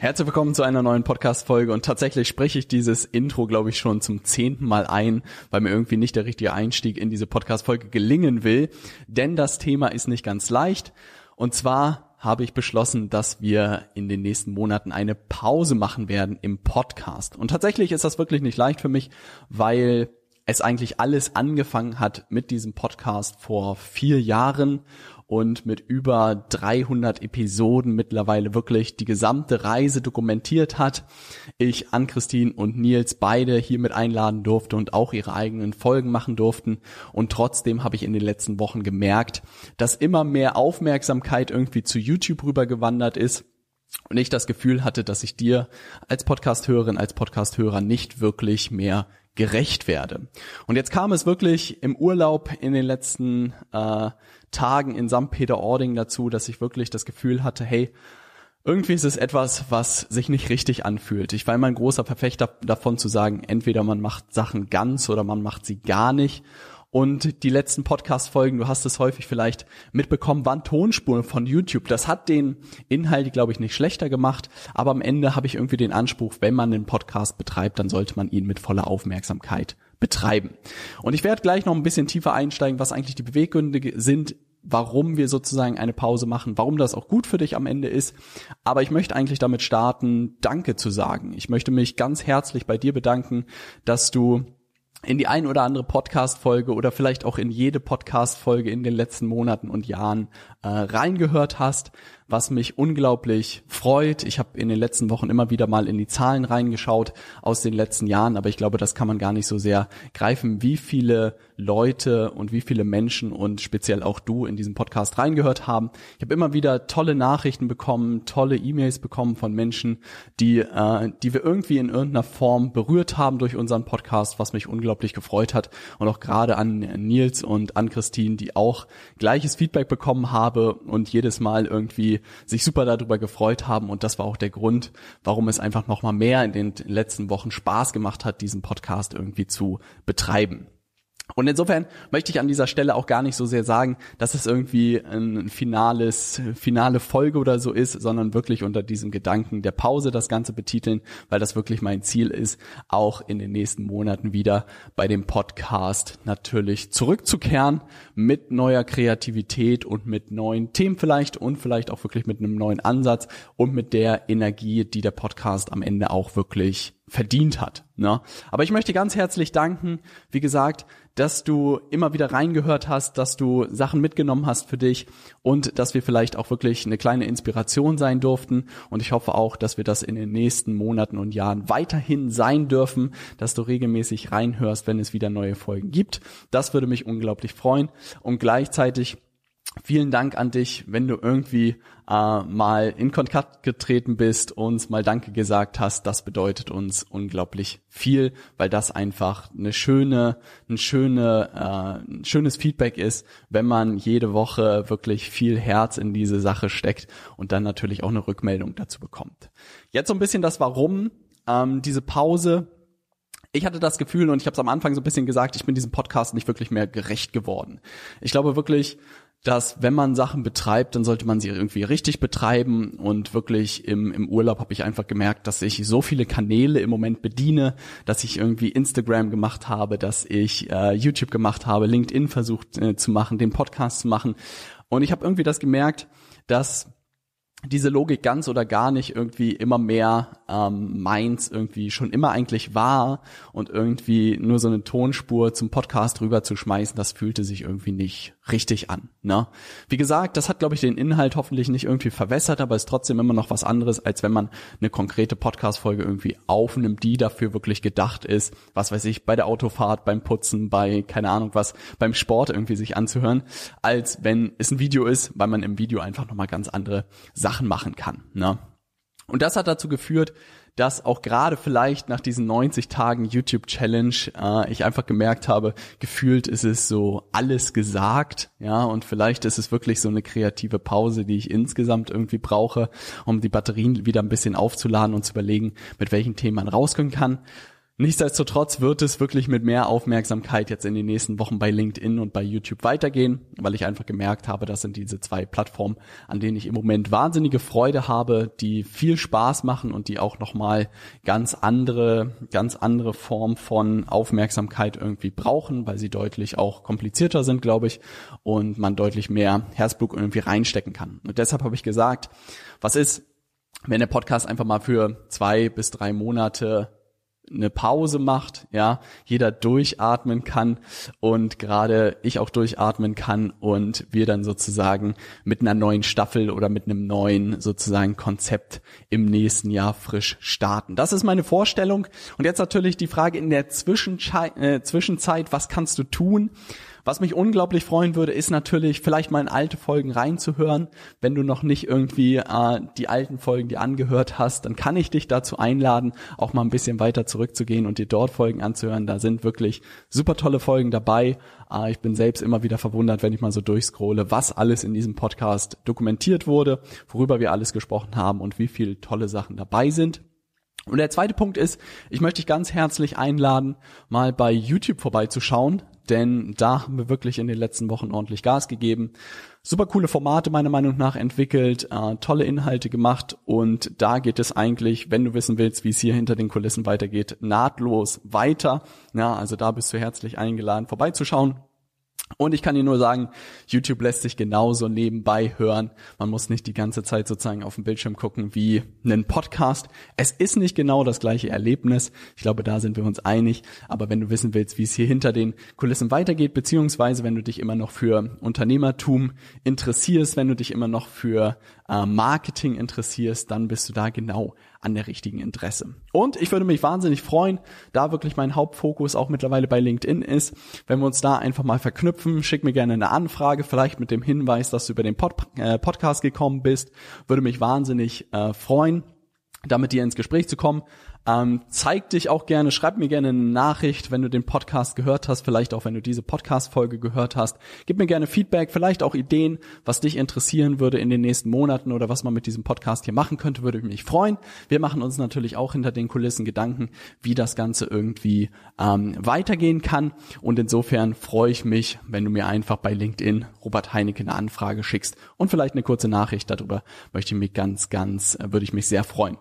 Herzlich willkommen zu einer neuen Podcast-Folge. Und tatsächlich spreche ich dieses Intro, glaube ich, schon zum zehnten Mal ein, weil mir irgendwie nicht der richtige Einstieg in diese Podcast-Folge gelingen will, denn das Thema ist nicht ganz leicht. Und zwar habe ich beschlossen, dass wir in den nächsten Monaten eine Pause machen werden im Podcast. Und tatsächlich ist das wirklich nicht leicht für mich, weil es eigentlich alles angefangen hat mit diesem Podcast vor vier Jahren und mit über 300 Episoden mittlerweile wirklich die gesamte Reise dokumentiert hat. Ich an Christine und Nils beide hier mit einladen durfte und auch ihre eigenen Folgen machen durften. Und trotzdem habe ich in den letzten Wochen gemerkt, dass immer mehr Aufmerksamkeit irgendwie zu YouTube rübergewandert ist und ich das Gefühl hatte, dass ich dir als Podcasthörerin, als Podcasthörer nicht wirklich mehr gerecht werde. Und jetzt kam es wirklich im Urlaub in den letzten äh, Tagen in St. Peter-Ording dazu, dass ich wirklich das Gefühl hatte, hey, irgendwie ist es etwas, was sich nicht richtig anfühlt. Ich war immer ein großer Verfechter davon zu sagen, entweder man macht Sachen ganz oder man macht sie gar nicht. Und die letzten Podcast-Folgen, du hast es häufig vielleicht mitbekommen, waren Tonspuren von YouTube. Das hat den Inhalt, glaube ich, nicht schlechter gemacht. Aber am Ende habe ich irgendwie den Anspruch, wenn man einen Podcast betreibt, dann sollte man ihn mit voller Aufmerksamkeit betreiben. Und ich werde gleich noch ein bisschen tiefer einsteigen, was eigentlich die Beweggründe sind, warum wir sozusagen eine Pause machen, warum das auch gut für dich am Ende ist. Aber ich möchte eigentlich damit starten, Danke zu sagen. Ich möchte mich ganz herzlich bei dir bedanken, dass du in die ein oder andere Podcast-Folge oder vielleicht auch in jede Podcast-Folge in den letzten Monaten und Jahren äh, reingehört hast, was mich unglaublich freut. Ich habe in den letzten Wochen immer wieder mal in die Zahlen reingeschaut aus den letzten Jahren, aber ich glaube, das kann man gar nicht so sehr greifen, wie viele Leute und wie viele Menschen und speziell auch du in diesen Podcast reingehört haben. Ich habe immer wieder tolle Nachrichten bekommen, tolle E-Mails bekommen von Menschen, die, äh, die wir irgendwie in irgendeiner Form berührt haben durch unseren Podcast, was mich unglaublich gefreut hat. Und auch gerade an Nils und an Christine, die auch gleiches Feedback bekommen habe und jedes Mal irgendwie sich super darüber gefreut haben. Und das war auch der Grund, warum es einfach nochmal mehr in den letzten Wochen Spaß gemacht hat, diesen Podcast irgendwie zu betreiben. Und insofern möchte ich an dieser Stelle auch gar nicht so sehr sagen, dass es irgendwie ein finales, finale Folge oder so ist, sondern wirklich unter diesem Gedanken der Pause das Ganze betiteln, weil das wirklich mein Ziel ist, auch in den nächsten Monaten wieder bei dem Podcast natürlich zurückzukehren mit neuer Kreativität und mit neuen Themen vielleicht und vielleicht auch wirklich mit einem neuen Ansatz und mit der Energie, die der Podcast am Ende auch wirklich verdient hat. Ne? Aber ich möchte ganz herzlich danken, wie gesagt, dass du immer wieder reingehört hast, dass du Sachen mitgenommen hast für dich und dass wir vielleicht auch wirklich eine kleine Inspiration sein durften. Und ich hoffe auch, dass wir das in den nächsten Monaten und Jahren weiterhin sein dürfen, dass du regelmäßig reinhörst, wenn es wieder neue Folgen gibt. Das würde mich unglaublich freuen. Und gleichzeitig Vielen Dank an dich, wenn du irgendwie äh, mal in Kontakt getreten bist, uns mal Danke gesagt hast. Das bedeutet uns unglaublich viel, weil das einfach eine schöne, ein schöne, äh, ein schönes Feedback ist, wenn man jede Woche wirklich viel Herz in diese Sache steckt und dann natürlich auch eine Rückmeldung dazu bekommt. Jetzt so ein bisschen das Warum. Ähm, diese Pause ich hatte das Gefühl, und ich habe es am Anfang so ein bisschen gesagt, ich bin diesem Podcast nicht wirklich mehr gerecht geworden. Ich glaube wirklich, dass wenn man Sachen betreibt, dann sollte man sie irgendwie richtig betreiben. Und wirklich im, im Urlaub habe ich einfach gemerkt, dass ich so viele Kanäle im Moment bediene, dass ich irgendwie Instagram gemacht habe, dass ich äh, YouTube gemacht habe, LinkedIn versucht äh, zu machen, den Podcast zu machen. Und ich habe irgendwie das gemerkt, dass diese Logik ganz oder gar nicht irgendwie immer mehr ähm, meins irgendwie schon immer eigentlich war und irgendwie nur so eine Tonspur zum Podcast rüber zu schmeißen, das fühlte sich irgendwie nicht richtig an. Ne? Wie gesagt, das hat, glaube ich, den Inhalt hoffentlich nicht irgendwie verwässert, aber ist trotzdem immer noch was anderes, als wenn man eine konkrete Podcast-Folge irgendwie aufnimmt, die dafür wirklich gedacht ist, was weiß ich, bei der Autofahrt, beim Putzen, bei, keine Ahnung was, beim Sport irgendwie sich anzuhören, als wenn es ein Video ist, weil man im Video einfach nochmal ganz andere Sachen machen kann. Ne? Und das hat dazu geführt, dass auch gerade vielleicht nach diesen 90 Tagen YouTube Challenge äh, ich einfach gemerkt habe, gefühlt ist es so alles gesagt, ja, und vielleicht ist es wirklich so eine kreative Pause, die ich insgesamt irgendwie brauche, um die Batterien wieder ein bisschen aufzuladen und zu überlegen, mit welchen Themen man rauskommen kann. Nichtsdestotrotz wird es wirklich mit mehr Aufmerksamkeit jetzt in den nächsten Wochen bei LinkedIn und bei YouTube weitergehen, weil ich einfach gemerkt habe, das sind diese zwei Plattformen, an denen ich im Moment wahnsinnige Freude habe, die viel Spaß machen und die auch nochmal ganz andere, ganz andere Form von Aufmerksamkeit irgendwie brauchen, weil sie deutlich auch komplizierter sind, glaube ich, und man deutlich mehr Herzblut irgendwie reinstecken kann. Und deshalb habe ich gesagt, was ist, wenn der Podcast einfach mal für zwei bis drei Monate eine Pause macht, ja, jeder durchatmen kann und gerade ich auch durchatmen kann und wir dann sozusagen mit einer neuen Staffel oder mit einem neuen sozusagen Konzept im nächsten Jahr frisch starten. Das ist meine Vorstellung und jetzt natürlich die Frage in der Zwischenzeit, äh, Zwischenzeit was kannst du tun? Was mich unglaublich freuen würde, ist natürlich vielleicht mal in alte Folgen reinzuhören. Wenn du noch nicht irgendwie äh, die alten Folgen dir angehört hast, dann kann ich dich dazu einladen, auch mal ein bisschen weiter zurückzugehen und dir dort Folgen anzuhören. Da sind wirklich super tolle Folgen dabei. Äh, ich bin selbst immer wieder verwundert, wenn ich mal so durchscrolle, was alles in diesem Podcast dokumentiert wurde, worüber wir alles gesprochen haben und wie viele tolle Sachen dabei sind. Und der zweite Punkt ist, ich möchte dich ganz herzlich einladen, mal bei YouTube vorbeizuschauen denn da haben wir wirklich in den letzten Wochen ordentlich Gas gegeben. Super coole Formate meiner Meinung nach entwickelt, äh, tolle Inhalte gemacht und da geht es eigentlich, wenn du wissen willst, wie es hier hinter den Kulissen weitergeht, nahtlos weiter. Ja, also da bist du herzlich eingeladen, vorbeizuschauen. Und ich kann dir nur sagen, YouTube lässt sich genauso nebenbei hören. Man muss nicht die ganze Zeit sozusagen auf dem Bildschirm gucken wie einen Podcast. Es ist nicht genau das gleiche Erlebnis. Ich glaube, da sind wir uns einig. Aber wenn du wissen willst, wie es hier hinter den Kulissen weitergeht, beziehungsweise wenn du dich immer noch für Unternehmertum interessierst, wenn du dich immer noch für äh, Marketing interessierst, dann bist du da genau an der richtigen Interesse. Und ich würde mich wahnsinnig freuen, da wirklich mein Hauptfokus auch mittlerweile bei LinkedIn ist, wenn wir uns da einfach mal verknüpfen. Schick mir gerne eine Anfrage, vielleicht mit dem Hinweis, dass du über den Pod äh, Podcast gekommen bist. Würde mich wahnsinnig äh, freuen, da mit dir ins Gespräch zu kommen. Ähm, zeig dich auch gerne, schreib mir gerne eine Nachricht, wenn du den Podcast gehört hast, vielleicht auch wenn du diese Podcast-Folge gehört hast. Gib mir gerne Feedback, vielleicht auch Ideen, was dich interessieren würde in den nächsten Monaten oder was man mit diesem Podcast hier machen könnte, würde mich freuen. Wir machen uns natürlich auch hinter den Kulissen Gedanken, wie das Ganze irgendwie ähm, weitergehen kann. Und insofern freue ich mich, wenn du mir einfach bei LinkedIn Robert Heinecke eine Anfrage schickst und vielleicht eine kurze Nachricht darüber möchte ich mich ganz, ganz, äh, würde ich mich sehr freuen.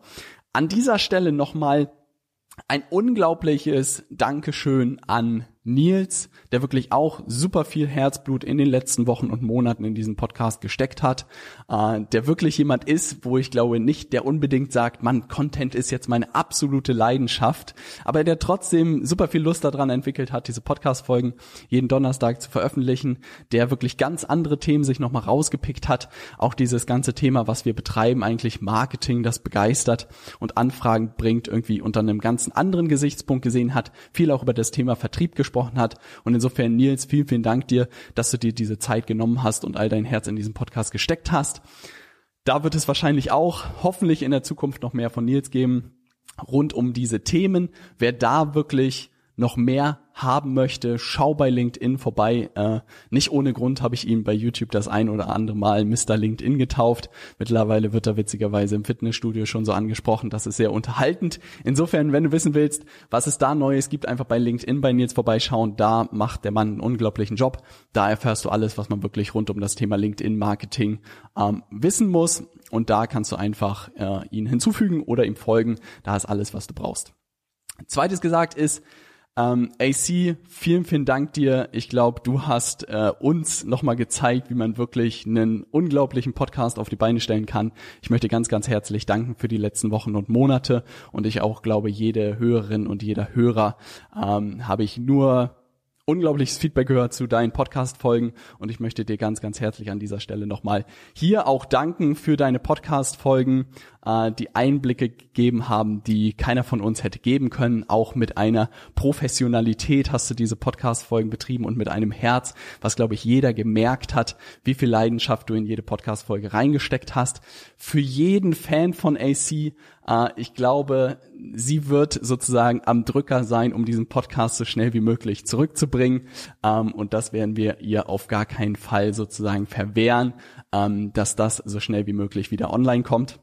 An dieser Stelle nochmal ein unglaubliches Dankeschön an Nils, der wirklich auch super viel Herzblut in den letzten Wochen und Monaten in diesen Podcast gesteckt hat, äh, der wirklich jemand ist, wo ich glaube nicht, der unbedingt sagt, man, Content ist jetzt meine absolute Leidenschaft, aber der trotzdem super viel Lust daran entwickelt hat, diese Podcast-Folgen jeden Donnerstag zu veröffentlichen, der wirklich ganz andere Themen sich nochmal rausgepickt hat, auch dieses ganze Thema, was wir betreiben, eigentlich Marketing, das begeistert und Anfragen bringt, irgendwie unter einem ganz anderen Gesichtspunkt gesehen hat, viel auch über das Thema Vertrieb gesprochen gesprochen hat. Und insofern, Nils, vielen, vielen Dank dir, dass du dir diese Zeit genommen hast und all dein Herz in diesen Podcast gesteckt hast. Da wird es wahrscheinlich auch hoffentlich in der Zukunft noch mehr von Nils geben rund um diese Themen. Wer da wirklich noch mehr haben möchte, schau bei LinkedIn vorbei. Äh, nicht ohne Grund habe ich ihm bei YouTube das ein oder andere Mal Mr. LinkedIn getauft. Mittlerweile wird er witzigerweise im Fitnessstudio schon so angesprochen. Das ist sehr unterhaltend. Insofern, wenn du wissen willst, was es da Neues gibt, einfach bei LinkedIn bei Nils vorbeischauen. Da macht der Mann einen unglaublichen Job. Da erfährst du alles, was man wirklich rund um das Thema LinkedIn-Marketing ähm, wissen muss. Und da kannst du einfach äh, ihn hinzufügen oder ihm folgen. Da ist alles, was du brauchst. Zweites gesagt ist, ähm, AC, vielen, vielen Dank dir. Ich glaube, du hast äh, uns nochmal gezeigt, wie man wirklich einen unglaublichen Podcast auf die Beine stellen kann. Ich möchte ganz, ganz herzlich danken für die letzten Wochen und Monate. Und ich auch glaube, jede Hörerin und jeder Hörer ähm, habe ich nur unglaubliches Feedback gehört zu deinen Podcast-Folgen und ich möchte dir ganz, ganz herzlich an dieser Stelle nochmal hier auch danken für deine Podcast-Folgen. Äh, die Einblicke gegeben haben, die keiner von uns hätte geben können. Auch mit einer Professionalität hast du diese Podcast-Folgen betrieben und mit einem Herz, was, glaube ich, jeder gemerkt hat, wie viel Leidenschaft du in jede Podcast-Folge reingesteckt hast. Für jeden Fan von AC, äh, ich glaube, sie wird sozusagen am Drücker sein, um diesen Podcast so schnell wie möglich zurückzubringen. Ähm, und das werden wir ihr auf gar keinen Fall sozusagen verwehren, ähm, dass das so schnell wie möglich wieder online kommt.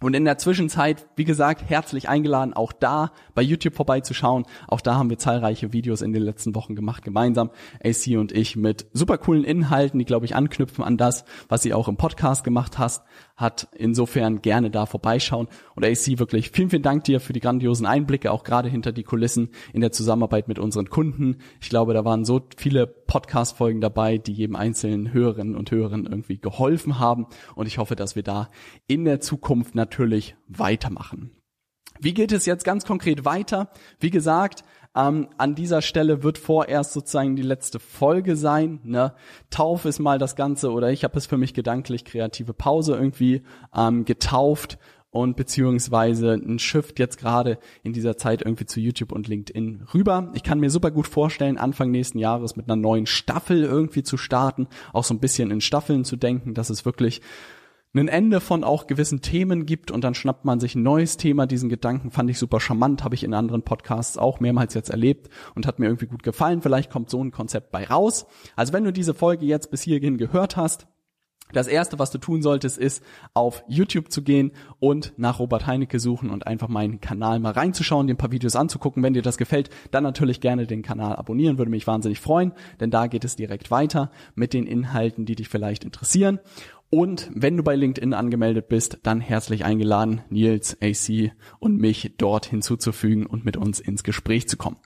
Und in der Zwischenzeit, wie gesagt, herzlich eingeladen, auch da bei YouTube vorbeizuschauen. Auch da haben wir zahlreiche Videos in den letzten Wochen gemacht, gemeinsam, AC und ich, mit super coolen Inhalten, die, glaube ich, anknüpfen an das, was sie auch im Podcast gemacht hast, hat. Insofern gerne da vorbeischauen. Und AC, wirklich vielen, vielen Dank dir für die grandiosen Einblicke, auch gerade hinter die Kulissen in der Zusammenarbeit mit unseren Kunden. Ich glaube, da waren so viele Podcast-Folgen dabei, die jedem einzelnen Hörerinnen und Hörern irgendwie geholfen haben. Und ich hoffe, dass wir da in der Zukunft natürlich weitermachen. Wie geht es jetzt ganz konkret weiter? Wie gesagt, ähm, an dieser Stelle wird vorerst sozusagen die letzte Folge sein. Ne? Tauf ist mal das Ganze oder ich habe es für mich gedanklich kreative Pause irgendwie ähm, getauft und beziehungsweise ein Shift jetzt gerade in dieser Zeit irgendwie zu YouTube und LinkedIn rüber. Ich kann mir super gut vorstellen, Anfang nächsten Jahres mit einer neuen Staffel irgendwie zu starten, auch so ein bisschen in Staffeln zu denken, dass es wirklich ein Ende von auch gewissen Themen gibt und dann schnappt man sich ein neues Thema. Diesen Gedanken fand ich super charmant, habe ich in anderen Podcasts auch mehrmals jetzt erlebt und hat mir irgendwie gut gefallen. Vielleicht kommt so ein Konzept bei raus. Also wenn du diese Folge jetzt bis hierhin gehört hast, das erste, was du tun solltest, ist auf YouTube zu gehen und nach Robert Heinecke suchen und einfach meinen Kanal mal reinzuschauen, dir ein paar Videos anzugucken. Wenn dir das gefällt, dann natürlich gerne den Kanal abonnieren, würde mich wahnsinnig freuen, denn da geht es direkt weiter mit den Inhalten, die dich vielleicht interessieren. Und wenn du bei LinkedIn angemeldet bist, dann herzlich eingeladen, Nils, AC und mich dort hinzuzufügen und mit uns ins Gespräch zu kommen.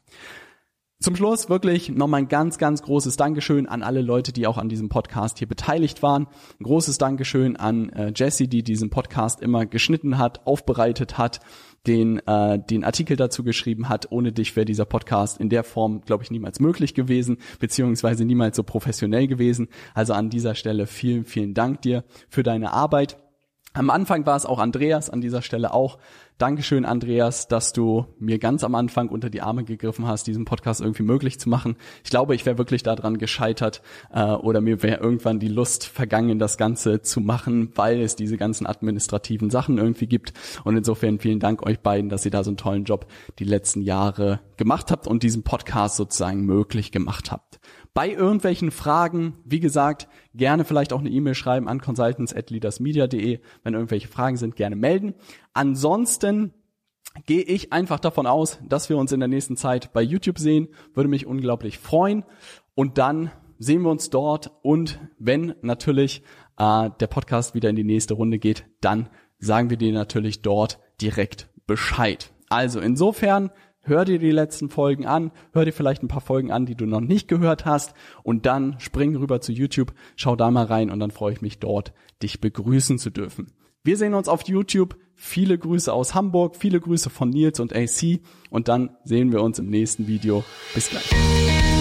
Zum Schluss wirklich nochmal ein ganz, ganz großes Dankeschön an alle Leute, die auch an diesem Podcast hier beteiligt waren. Ein großes Dankeschön an äh, Jesse, die diesen Podcast immer geschnitten hat, aufbereitet hat, den, äh, den Artikel dazu geschrieben hat. Ohne dich wäre dieser Podcast in der Form, glaube ich, niemals möglich gewesen, beziehungsweise niemals so professionell gewesen. Also an dieser Stelle vielen, vielen Dank dir für deine Arbeit. Am Anfang war es auch Andreas, an dieser Stelle auch. Dankeschön, Andreas, dass du mir ganz am Anfang unter die Arme gegriffen hast, diesen Podcast irgendwie möglich zu machen. Ich glaube, ich wäre wirklich daran gescheitert äh, oder mir wäre irgendwann die Lust vergangen, das Ganze zu machen, weil es diese ganzen administrativen Sachen irgendwie gibt. Und insofern vielen Dank euch beiden, dass ihr da so einen tollen Job die letzten Jahre gemacht habt und diesen Podcast sozusagen möglich gemacht habt. Bei irgendwelchen Fragen, wie gesagt, gerne vielleicht auch eine E-Mail schreiben an consultants@leadersmedia.de. Wenn irgendwelche Fragen sind, gerne melden. Ansonsten gehe ich einfach davon aus, dass wir uns in der nächsten Zeit bei YouTube sehen. Würde mich unglaublich freuen. Und dann sehen wir uns dort. Und wenn natürlich äh, der Podcast wieder in die nächste Runde geht, dann sagen wir dir natürlich dort direkt Bescheid. Also insofern hör dir die letzten Folgen an, hör dir vielleicht ein paar Folgen an, die du noch nicht gehört hast und dann spring rüber zu YouTube, schau da mal rein und dann freue ich mich dort, dich begrüßen zu dürfen. Wir sehen uns auf YouTube. Viele Grüße aus Hamburg, viele Grüße von Nils und AC und dann sehen wir uns im nächsten Video. Bis gleich.